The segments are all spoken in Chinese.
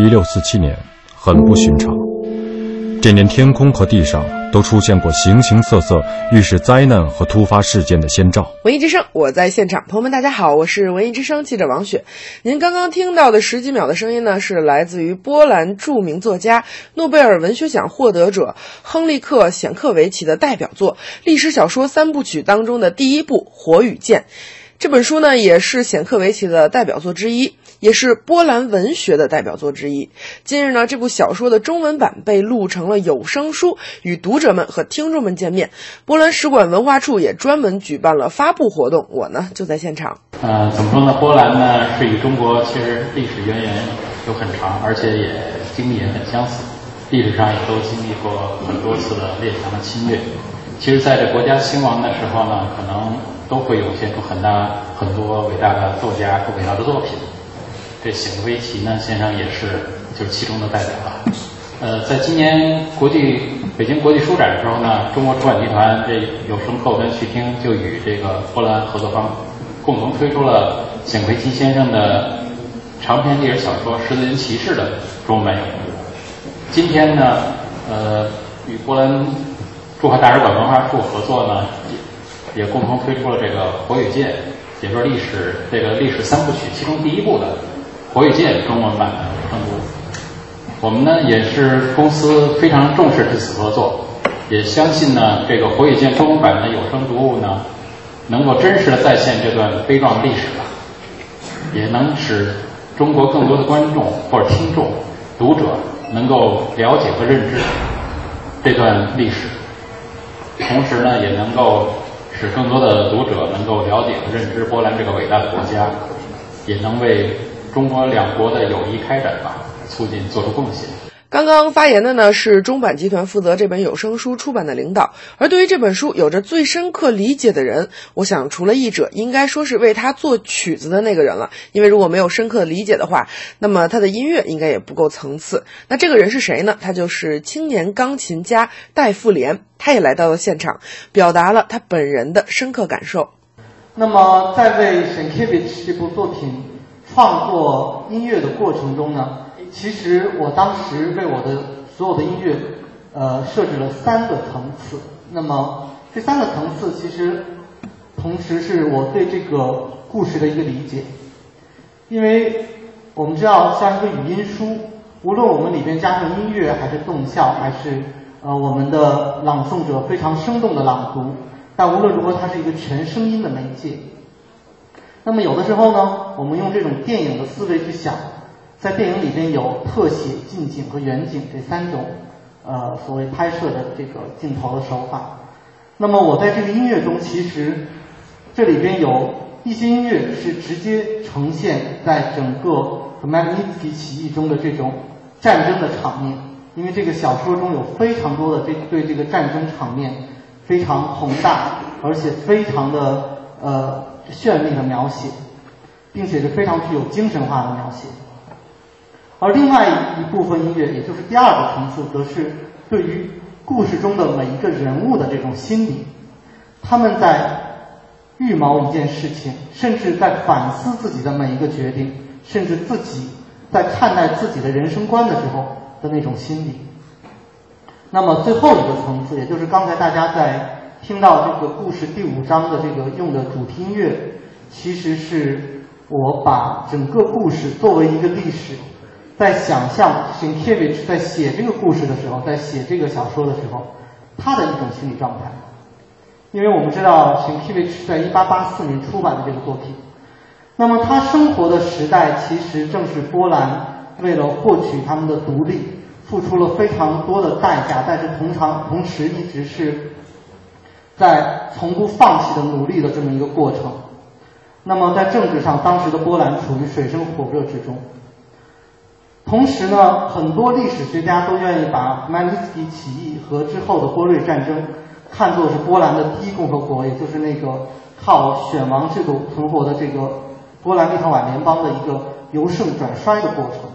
一六四七年，很不寻常。这年天空和地上都出现过形形色色预示灾难和突发事件的先兆。文艺之声，我在现场，朋友们大家好，我是文艺之声记者王雪。您刚刚听到的十几秒的声音呢，是来自于波兰著名作家、诺贝尔文学奖获得者亨利克·显克维奇的代表作历史小说三部曲当中的第一部《火与剑》。这本书呢，也是显克维奇的代表作之一，也是波兰文学的代表作之一。近日呢，这部小说的中文版被录成了有声书，与读者们和听众们见面。波兰使馆文化处也专门举办了发布活动，我呢就在现场。呃，怎么说呢？波兰呢是与中国其实历史渊源有很长，而且也经历也很相似，历史上也都经历过很多次的列强的侵略。其实，在这国家兴亡的时候呢，可能。都会涌现出很大很多伟大的作家和伟大的作品。这显微奇呢先生也是就是其中的代表了。呃，在今年国际北京国际书展的时候呢，中国出版集团这有声课跟徐听就与这个波兰合作方共同推出了显微奇先生的长篇历史小说《十字军骑士》的中文版。今天呢，呃，与波兰驻华大使馆文化处合作呢。也共同推出了这个《火与剑》，也就是历史这个历史三部曲其中第一部的《火与剑》中文版的有声读。我们呢也是公司非常重视这次合作，也相信呢这个《火与剑》中文版的有声读物呢，能够真实的再现这段悲壮的历史吧，也能使中国更多的观众或者听众、读者能够了解和认知这段历史，同时呢也能够。使更多的读者能够了解和认知波兰这个伟大的国家，也能为中国两国的友谊开展吧促进做出贡献。刚刚发言的呢是中版集团负责这本有声书出版的领导，而对于这本书有着最深刻理解的人，我想除了译者，应该说是为他做曲子的那个人了。因为如果没有深刻理解的话，那么他的音乐应该也不够层次。那这个人是谁呢？他就是青年钢琴家戴富莲。他也来到了现场，表达了他本人的深刻感受。那么，在为《沈 c h 这部作品创作音乐的过程中呢，其实我当时为我的所有的音乐，呃，设置了三个层次。那么，这三个层次其实同时是我对这个故事的一个理解。因为我们知道，像一个语音书，无论我们里边加上音乐，还是动效，还是呃，我们的朗诵者非常生动的朗读，但无论如何，它是一个全声音的媒介。那么有的时候呢，我们用这种电影的思维去想，在电影里边有特写、近景和远景这三种呃所谓拍摄的这个镜头的手法。那么我在这个音乐中，其实这里边有一些音乐是直接呈现在整个《麦格尼茨基起义》中的这种战争的场面。因为这个小说中有非常多的这对这个战争场面非常宏大，而且非常的呃绚丽的描写，并且是非常具有精神化的描写。而另外一部分音乐，也就是第二个层次，则是对于故事中的每一个人物的这种心理，他们在预谋一件事情，甚至在反思自己的每一个决定，甚至自己在看待自己的人生观的时候。的那种心理。那么最后一个层次，也就是刚才大家在听到这个故事第五章的这个用的主题音乐，其实是我把整个故事作为一个历史，在想象 s i n k e v i c h 在写这个故事的时候，在写这个小说的时候，他的一种心理状态。因为我们知道 s i n k e v i c h 在一八八四年出版的这个作品，那么他生活的时代其实正是波兰。为了获取他们的独立，付出了非常多的代价，但是同常同时一直是在从不放弃的努力的这么一个过程。那么在政治上，当时的波兰处于水深火热之中。同时呢，很多历史学家都愿意把曼尼斯基起义和之后的波瑞战争看作是波兰的第一共和国，也就是那个靠选王制度存活的这个波兰立陶宛联邦的一个由盛转衰的过程。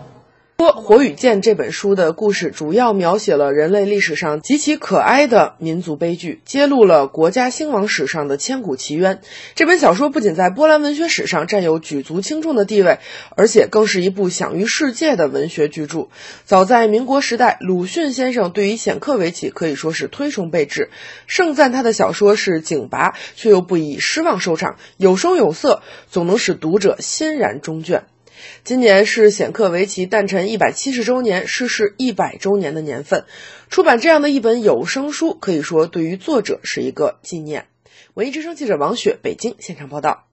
说《火与剑》这本书的故事主要描写了人类历史上极其可哀的民族悲剧，揭露了国家兴亡史上的千古奇冤。这本小说不仅在波兰文学史上占有举足轻重的地位，而且更是一部享誉世界的文学巨著。早在民国时代，鲁迅先生对于显克维奇可以说是推崇备至，盛赞他的小说是警拔，却又不以失望收场，有声有色，总能使读者欣然终卷。今年是显克维奇诞辰一百七十周年、逝世一百周年的年份，出版这样的一本有声书，可以说对于作者是一个纪念。文艺之声记者王雪，北京现场报道。